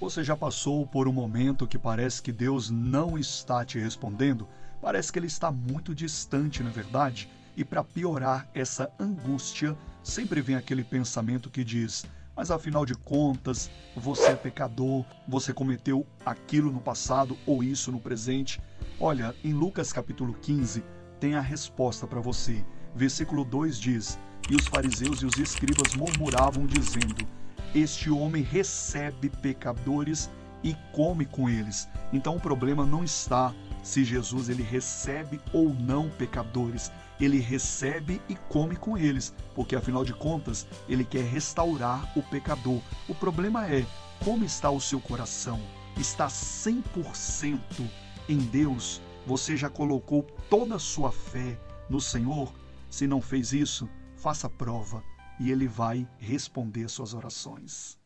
Você já passou por um momento que parece que Deus não está te respondendo? Parece que ele está muito distante, na é verdade? E para piorar essa angústia, sempre vem aquele pensamento que diz: mas afinal de contas, você é pecador, você cometeu aquilo no passado ou isso no presente. Olha, em Lucas capítulo 15 tem a resposta para você. Versículo 2 diz: E os fariseus e os escribas murmuravam, dizendo: este homem recebe pecadores e come com eles. Então o problema não está se Jesus ele recebe ou não pecadores. Ele recebe e come com eles, porque afinal de contas, ele quer restaurar o pecador. O problema é como está o seu coração? Está 100% em Deus? Você já colocou toda a sua fé no Senhor? Se não fez isso, faça prova e ele vai responder suas orações.